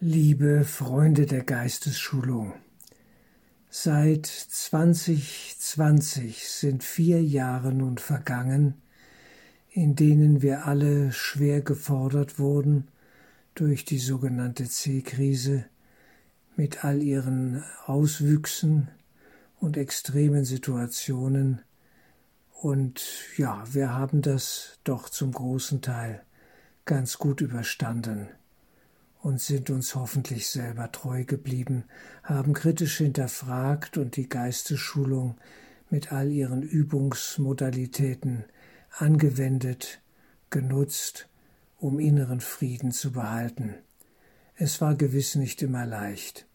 Liebe Freunde der Geistesschulung, seit 2020 sind vier Jahre nun vergangen, in denen wir alle schwer gefordert wurden durch die sogenannte C-Krise mit all ihren Auswüchsen und extremen Situationen. Und ja, wir haben das doch zum großen Teil ganz gut überstanden und sind uns hoffentlich selber treu geblieben, haben kritisch hinterfragt und die Geistesschulung mit all ihren Übungsmodalitäten angewendet, genutzt, um inneren Frieden zu behalten. Es war gewiss nicht immer leicht.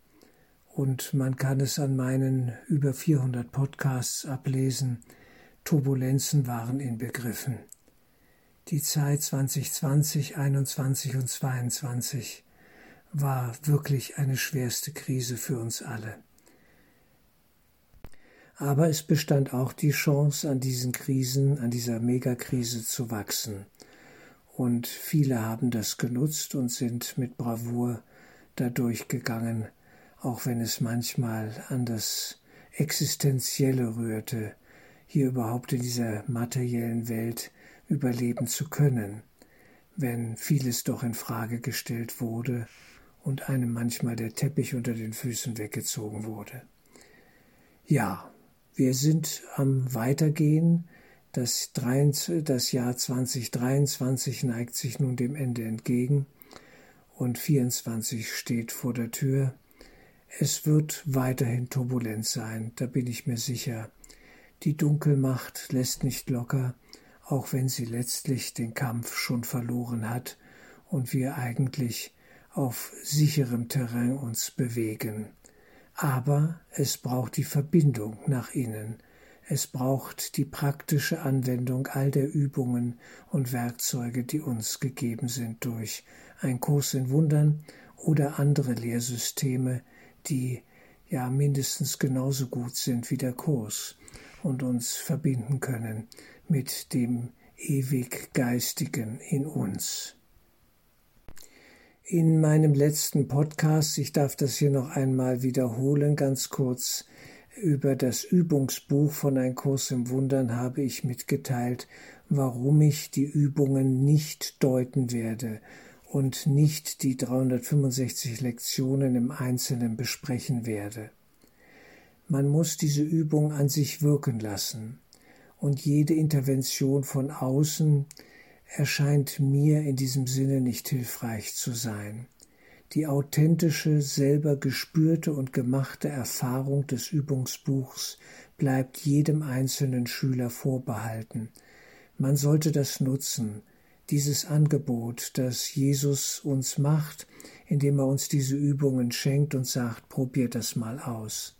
Und man kann es an meinen über 400 Podcasts ablesen. Turbulenzen waren inbegriffen. Die Zeit 2020, 21 und 22 war wirklich eine schwerste Krise für uns alle. Aber es bestand auch die Chance, an diesen Krisen, an dieser Megakrise zu wachsen. Und viele haben das genutzt und sind mit Bravour dadurch gegangen, auch wenn es manchmal an das Existenzielle rührte, hier überhaupt in dieser materiellen Welt überleben zu können, wenn vieles doch in Frage gestellt wurde und einem manchmal der Teppich unter den Füßen weggezogen wurde. Ja, wir sind am Weitergehen. Das, das Jahr 2023 neigt sich nun dem Ende entgegen und 24 steht vor der Tür. Es wird weiterhin turbulent sein, da bin ich mir sicher. Die Dunkelmacht lässt nicht locker, auch wenn sie letztlich den Kampf schon verloren hat und wir eigentlich auf sicherem Terrain uns bewegen. Aber es braucht die Verbindung nach innen. Es braucht die praktische Anwendung all der Übungen und Werkzeuge, die uns gegeben sind durch ein Kurs in Wundern oder andere Lehrsysteme, die ja mindestens genauso gut sind wie der Kurs und uns verbinden können mit dem ewig Geistigen in uns. In meinem letzten Podcast, ich darf das hier noch einmal wiederholen, ganz kurz, über das Übungsbuch von Ein Kurs im Wundern habe ich mitgeteilt, warum ich die Übungen nicht deuten werde und nicht die 365 Lektionen im Einzelnen besprechen werde. Man muss diese Übung an sich wirken lassen und jede Intervention von außen erscheint mir in diesem Sinne nicht hilfreich zu sein. Die authentische, selber gespürte und gemachte Erfahrung des Übungsbuchs bleibt jedem einzelnen Schüler vorbehalten. Man sollte das nutzen, dieses Angebot, das Jesus uns macht, indem er uns diese Übungen schenkt und sagt, probier das mal aus.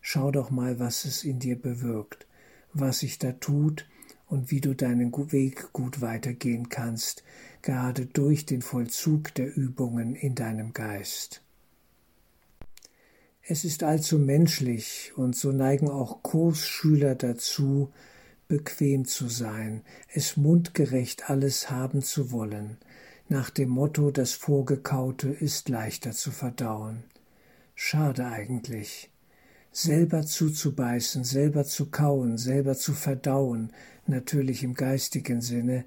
Schau doch mal, was es in dir bewirkt, was sich da tut, und wie du deinen Weg gut weitergehen kannst, gerade durch den Vollzug der Übungen in deinem Geist. Es ist allzu menschlich, und so neigen auch Kursschüler dazu, bequem zu sein, es mundgerecht alles haben zu wollen, nach dem Motto, das Vorgekaute ist leichter zu verdauen. Schade eigentlich selber zuzubeißen, selber zu kauen, selber zu verdauen, natürlich im geistigen Sinne,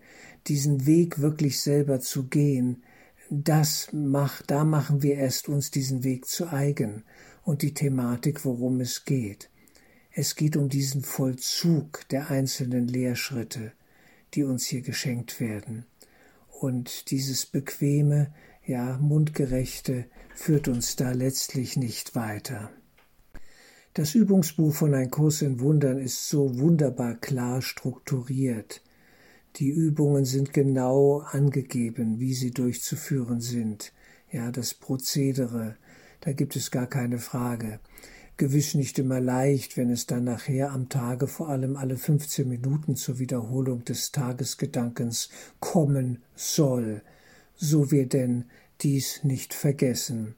diesen Weg wirklich selber zu gehen, das macht, da machen wir erst uns diesen Weg zu eigen und die Thematik, worum es geht. Es geht um diesen Vollzug der einzelnen Lehrschritte, die uns hier geschenkt werden. Und dieses bequeme, ja, mundgerechte führt uns da letztlich nicht weiter. Das Übungsbuch von Ein Kurs in Wundern ist so wunderbar klar strukturiert. Die Übungen sind genau angegeben, wie sie durchzuführen sind. Ja, das Prozedere, da gibt es gar keine Frage. Gewiss nicht immer leicht, wenn es dann nachher am Tage vor allem alle 15 Minuten zur Wiederholung des Tagesgedankens kommen soll, so wir denn dies nicht vergessen.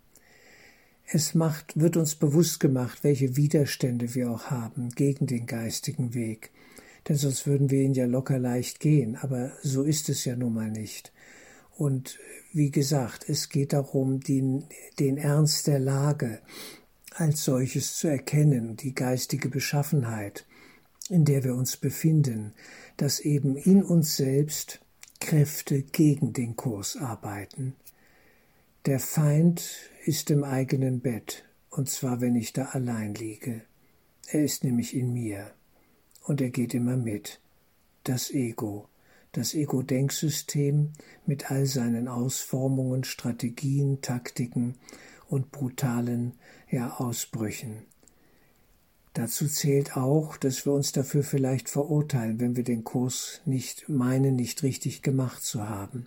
Es macht, wird uns bewusst gemacht, welche Widerstände wir auch haben gegen den geistigen Weg. Denn sonst würden wir ihn ja locker leicht gehen, aber so ist es ja nun mal nicht. Und wie gesagt, es geht darum, den, den Ernst der Lage als solches zu erkennen, die geistige Beschaffenheit, in der wir uns befinden, dass eben in uns selbst Kräfte gegen den Kurs arbeiten. Der Feind ist im eigenen Bett, und zwar wenn ich da allein liege. Er ist nämlich in mir, und er geht immer mit. Das Ego, das Ego-Denksystem mit all seinen Ausformungen, Strategien, Taktiken und brutalen ja, Ausbrüchen. Dazu zählt auch, dass wir uns dafür vielleicht verurteilen, wenn wir den Kurs nicht meinen, nicht richtig gemacht zu haben.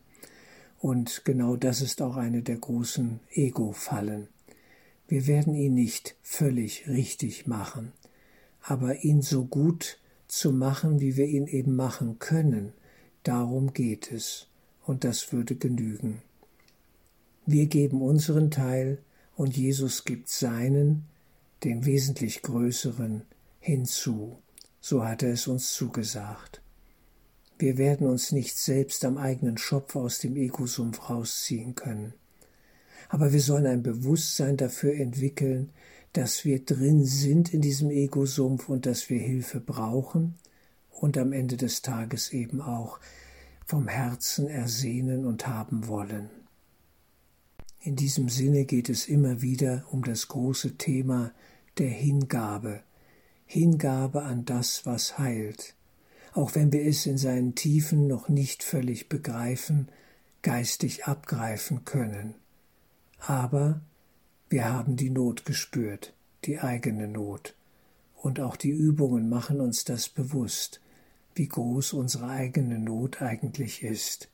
Und genau das ist auch eine der großen Ego-Fallen. Wir werden ihn nicht völlig richtig machen, aber ihn so gut zu machen, wie wir ihn eben machen können, Darum geht es, und das würde genügen. Wir geben unseren Teil und Jesus gibt seinen, den wesentlich größeren, hinzu. So hat er es uns zugesagt. Wir werden uns nicht selbst am eigenen Schopf aus dem Egosumpf rausziehen können. Aber wir sollen ein Bewusstsein dafür entwickeln, dass wir drin sind in diesem Egosumpf und dass wir Hilfe brauchen und am Ende des Tages eben auch vom Herzen ersehnen und haben wollen. In diesem Sinne geht es immer wieder um das große Thema der Hingabe, Hingabe an das, was heilt, auch wenn wir es in seinen Tiefen noch nicht völlig begreifen, geistig abgreifen können. Aber wir haben die Not gespürt, die eigene Not, und auch die Übungen machen uns das bewusst, wie groß unsere eigene Not eigentlich ist,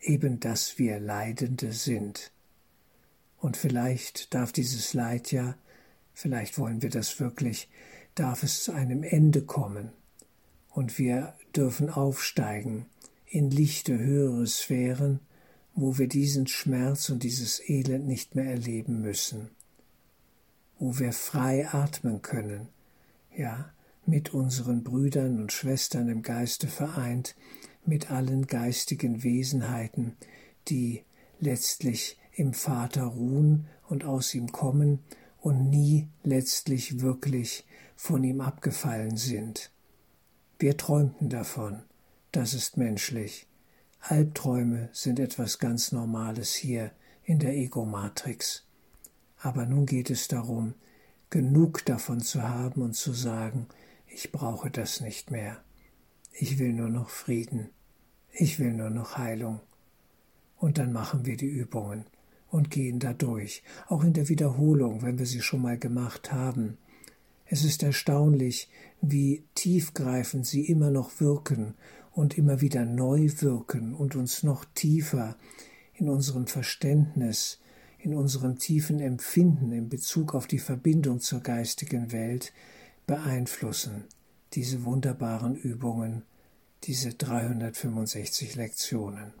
eben dass wir Leidende sind. Und vielleicht darf dieses Leid ja, vielleicht wollen wir das wirklich, darf es zu einem Ende kommen, und wir dürfen aufsteigen in lichte höhere Sphären, wo wir diesen Schmerz und dieses Elend nicht mehr erleben müssen, wo wir frei atmen können, ja, mit unseren Brüdern und Schwestern im Geiste vereint, mit allen geistigen Wesenheiten, die letztlich im Vater ruhen und aus ihm kommen und nie letztlich wirklich von ihm abgefallen sind. Wir träumten davon, das ist menschlich. Albträume sind etwas ganz Normales hier in der Ego-Matrix. Aber nun geht es darum, genug davon zu haben und zu sagen, ich brauche das nicht mehr. Ich will nur noch Frieden. Ich will nur noch Heilung. Und dann machen wir die Übungen und gehen da durch, auch in der Wiederholung, wenn wir sie schon mal gemacht haben. Es ist erstaunlich, wie tiefgreifend sie immer noch wirken und immer wieder neu wirken und uns noch tiefer in unserem Verständnis, in unserem tiefen Empfinden in Bezug auf die Verbindung zur geistigen Welt beeinflussen, diese wunderbaren Übungen, diese 365 Lektionen.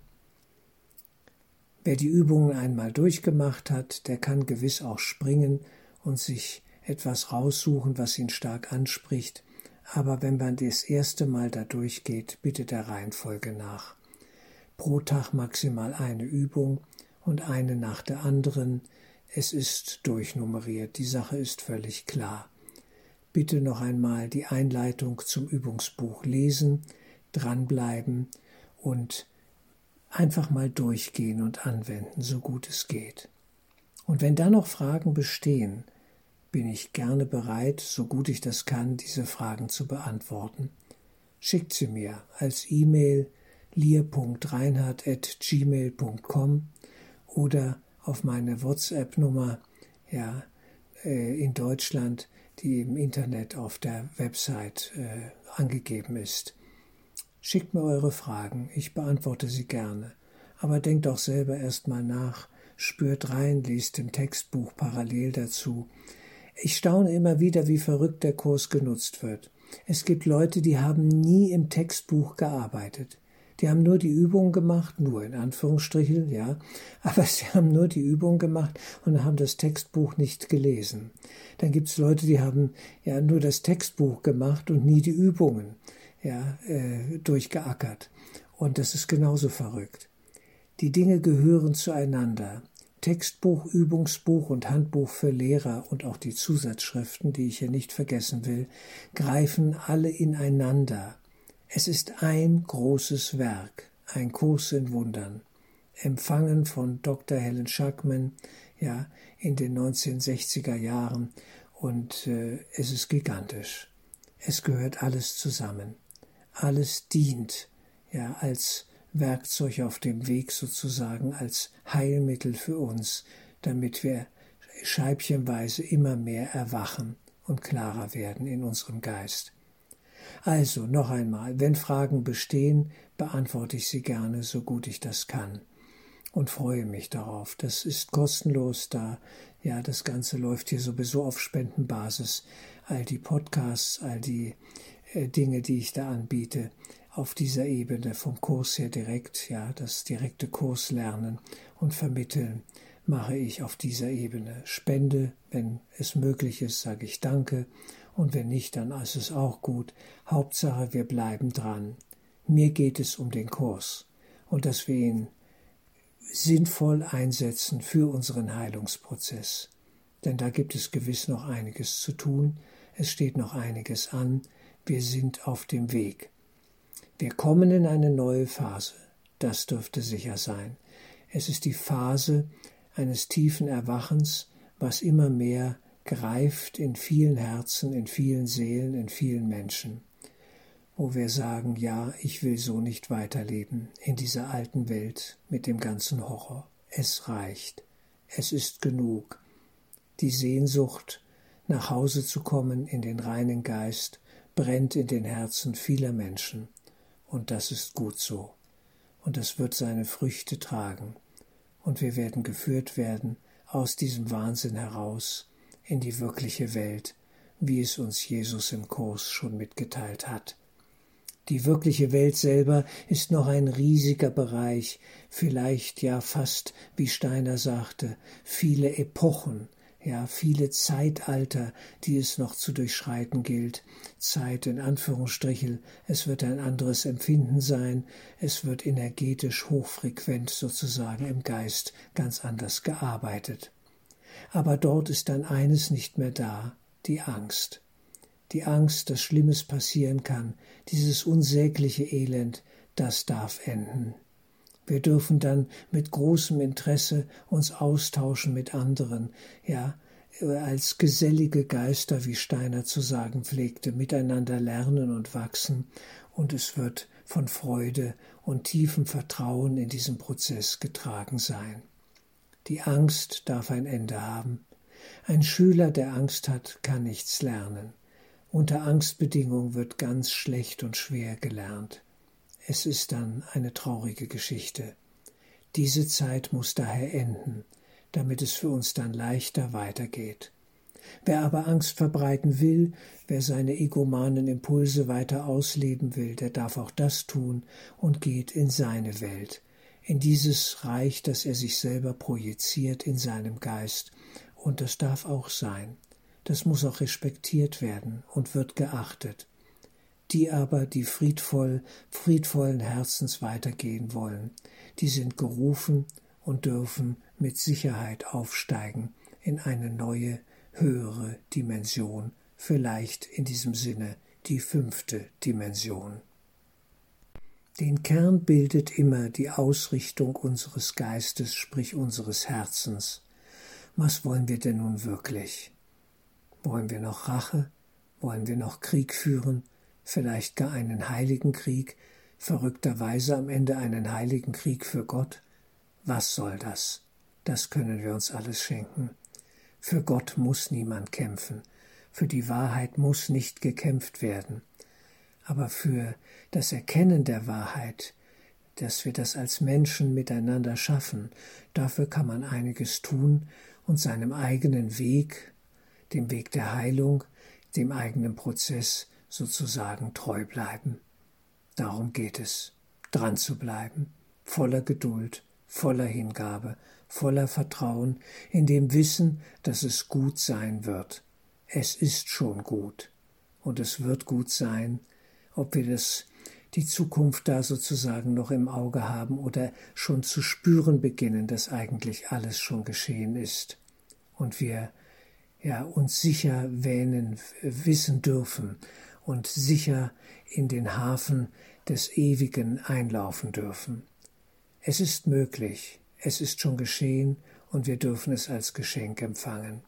Wer die Übungen einmal durchgemacht hat, der kann gewiss auch springen und sich etwas raussuchen, was ihn stark anspricht, aber wenn man das erste Mal da durchgeht, bitte der Reihenfolge nach. Pro Tag maximal eine Übung und eine nach der anderen. Es ist durchnummeriert, die Sache ist völlig klar bitte noch einmal die Einleitung zum Übungsbuch lesen, dranbleiben und einfach mal durchgehen und anwenden, so gut es geht. Und wenn da noch Fragen bestehen, bin ich gerne bereit, so gut ich das kann, diese Fragen zu beantworten. Schickt sie mir als E-Mail lier.reinhard.gmail.com oder auf meine WhatsApp-Nummer, ja, äh, in Deutschland die im Internet auf der Website äh, angegeben ist. Schickt mir eure Fragen, ich beantworte sie gerne. Aber denkt auch selber erstmal nach, spürt rein, liest im Textbuch parallel dazu. Ich staune immer wieder, wie verrückt der Kurs genutzt wird. Es gibt Leute, die haben nie im Textbuch gearbeitet. Die haben nur die Übung gemacht, nur in Anführungsstrichen, ja, aber sie haben nur die Übung gemacht und haben das Textbuch nicht gelesen. Dann gibt es Leute, die haben ja nur das Textbuch gemacht und nie die Übungen ja, äh, durchgeackert. Und das ist genauso verrückt. Die Dinge gehören zueinander. Textbuch, Übungsbuch und Handbuch für Lehrer und auch die Zusatzschriften, die ich hier nicht vergessen will, greifen alle ineinander. Es ist ein großes Werk, ein Kurs in Wundern, empfangen von Dr. Helen Schackman, ja, in den 1960er Jahren und äh, es ist gigantisch. Es gehört alles zusammen. Alles dient, ja, als Werkzeug auf dem Weg sozusagen als Heilmittel für uns, damit wir scheibchenweise immer mehr erwachen und klarer werden in unserem Geist. Also noch einmal, wenn Fragen bestehen, beantworte ich sie gerne, so gut ich das kann und freue mich darauf. Das ist kostenlos da. Ja, das Ganze läuft hier sowieso auf Spendenbasis. All die Podcasts, all die äh, Dinge, die ich da anbiete, auf dieser Ebene vom Kurs her direkt, ja, das direkte Kurs lernen und vermitteln mache ich auf dieser Ebene. Spende, wenn es möglich ist, sage ich Danke und wenn nicht, dann ist es auch gut. Hauptsache, wir bleiben dran. Mir geht es um den Kurs und dass wir ihn sinnvoll einsetzen für unseren Heilungsprozess. Denn da gibt es gewiss noch einiges zu tun, es steht noch einiges an, wir sind auf dem Weg. Wir kommen in eine neue Phase. Das dürfte sicher sein. Es ist die Phase eines tiefen Erwachens, was immer mehr greift in vielen Herzen, in vielen Seelen, in vielen Menschen, wo wir sagen, ja, ich will so nicht weiterleben in dieser alten Welt mit dem ganzen Horror. Es reicht. Es ist genug. Die Sehnsucht, nach Hause zu kommen in den reinen Geist, brennt in den Herzen vieler Menschen. Und das ist gut so. Und das wird seine Früchte tragen. Und wir werden geführt werden aus diesem Wahnsinn heraus in die wirkliche Welt, wie es uns Jesus im Kurs schon mitgeteilt hat. Die wirkliche Welt selber ist noch ein riesiger Bereich, vielleicht ja fast, wie Steiner sagte, viele Epochen, ja, viele Zeitalter, die es noch zu durchschreiten gilt. Zeit in Anführungsstrichen, es wird ein anderes Empfinden sein, es wird energetisch hochfrequent sozusagen im Geist ganz anders gearbeitet. Aber dort ist dann eines nicht mehr da, die Angst. Die Angst, dass Schlimmes passieren kann, dieses unsägliche Elend, das darf enden. Wir dürfen dann mit großem Interesse uns austauschen mit anderen, ja, als gesellige Geister, wie Steiner zu sagen pflegte, miteinander lernen und wachsen, und es wird von Freude und tiefem Vertrauen in diesem Prozess getragen sein. Die Angst darf ein Ende haben. Ein Schüler, der Angst hat, kann nichts lernen. Unter Angstbedingungen wird ganz schlecht und schwer gelernt. Es ist dann eine traurige Geschichte. Diese Zeit muss daher enden, damit es für uns dann leichter weitergeht. Wer aber Angst verbreiten will, wer seine egomanen Impulse weiter ausleben will, der darf auch das tun und geht in seine Welt, in dieses Reich, das er sich selber projiziert in seinem Geist, und das darf auch sein. Das muss auch respektiert werden und wird geachtet die aber, die friedvoll, friedvollen Herzens weitergehen wollen, die sind gerufen und dürfen mit Sicherheit aufsteigen in eine neue, höhere Dimension, vielleicht in diesem Sinne die fünfte Dimension. Den Kern bildet immer die Ausrichtung unseres Geistes, sprich unseres Herzens. Was wollen wir denn nun wirklich? Wollen wir noch Rache? Wollen wir noch Krieg führen? Vielleicht gar einen heiligen Krieg, verrückterweise am Ende einen heiligen Krieg für Gott? Was soll das? Das können wir uns alles schenken. Für Gott muss niemand kämpfen, für die Wahrheit muss nicht gekämpft werden, aber für das Erkennen der Wahrheit, dass wir das als Menschen miteinander schaffen, dafür kann man einiges tun und seinem eigenen Weg, dem Weg der Heilung, dem eigenen Prozess sozusagen treu bleiben. Darum geht es, dran zu bleiben, voller Geduld, voller Hingabe, voller Vertrauen, in dem Wissen, dass es gut sein wird. Es ist schon gut und es wird gut sein, ob wir das die Zukunft da sozusagen noch im Auge haben oder schon zu spüren beginnen, dass eigentlich alles schon geschehen ist und wir ja uns sicher wähnen, wissen dürfen und sicher in den Hafen des Ewigen einlaufen dürfen. Es ist möglich, es ist schon geschehen und wir dürfen es als Geschenk empfangen.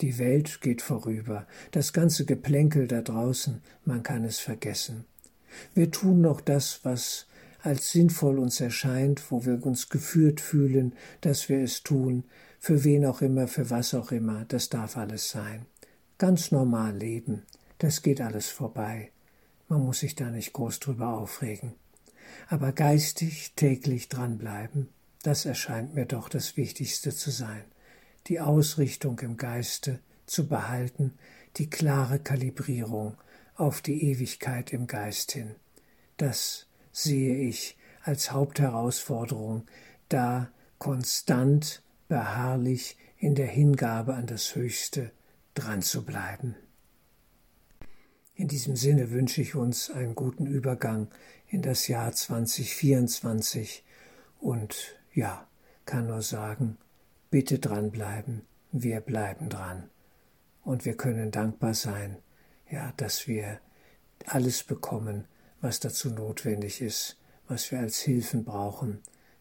Die Welt geht vorüber, das ganze Geplänkel da draußen, man kann es vergessen. Wir tun noch das, was als sinnvoll uns erscheint, wo wir uns geführt fühlen, dass wir es tun, für wen auch immer, für was auch immer, das darf alles sein. Ganz normal leben, das geht alles vorbei. Man muss sich da nicht groß drüber aufregen. Aber geistig täglich dranbleiben, das erscheint mir doch das Wichtigste zu sein. Die Ausrichtung im Geiste zu behalten, die klare Kalibrierung auf die Ewigkeit im Geist hin. Das sehe ich als Hauptherausforderung, da konstant, beharrlich in der Hingabe an das Höchste dran zu bleiben. In diesem Sinne wünsche ich uns einen guten Übergang in das Jahr 2024 und ja, kann nur sagen, bitte dranbleiben, wir bleiben dran. Und wir können dankbar sein, ja, dass wir alles bekommen, was dazu notwendig ist, was wir als Hilfen brauchen,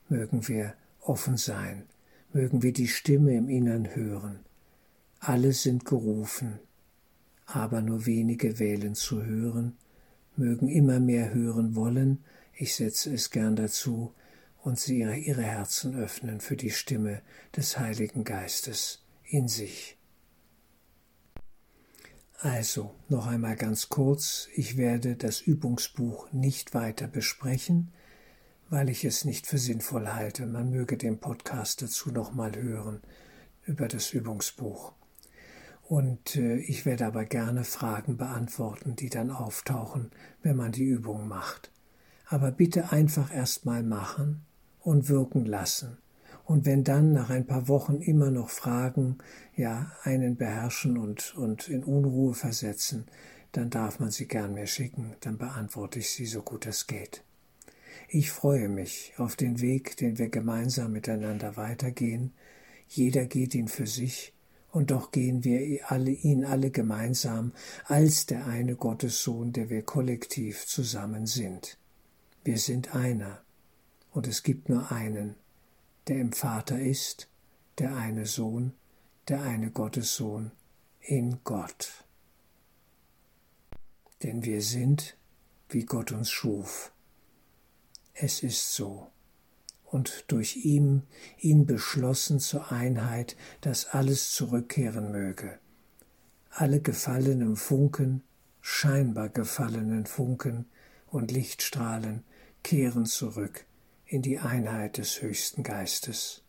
mögen wir offen sein, mögen wir die Stimme im Innern hören. Alle sind gerufen, aber nur wenige wählen zu hören, mögen immer mehr hören wollen, ich setze es gern dazu, und sie ihre, ihre Herzen öffnen für die Stimme des Heiligen Geistes in sich. Also, noch einmal ganz kurz, ich werde das Übungsbuch nicht weiter besprechen, weil ich es nicht für sinnvoll halte. Man möge den Podcast dazu nochmal hören über das Übungsbuch. Und äh, ich werde aber gerne Fragen beantworten, die dann auftauchen, wenn man die Übung macht. Aber bitte einfach erstmal machen und wirken lassen. Und wenn dann nach ein paar Wochen immer noch Fragen, ja, einen beherrschen und, und in Unruhe versetzen, dann darf man sie gern mir schicken, dann beantworte ich sie so gut es geht. Ich freue mich auf den Weg, den wir gemeinsam miteinander weitergehen. Jeder geht ihn für sich, und doch gehen wir alle, ihn alle gemeinsam als der eine Gottessohn, der wir kollektiv zusammen sind. Wir sind einer, und es gibt nur einen, der im Vater ist, der eine Sohn, der eine Gottessohn in Gott. Denn wir sind, wie Gott uns schuf. Es ist so und durch ihn, ihn beschlossen zur Einheit, dass alles zurückkehren möge. Alle gefallenen Funken, scheinbar gefallenen Funken und Lichtstrahlen kehren zurück in die Einheit des höchsten Geistes.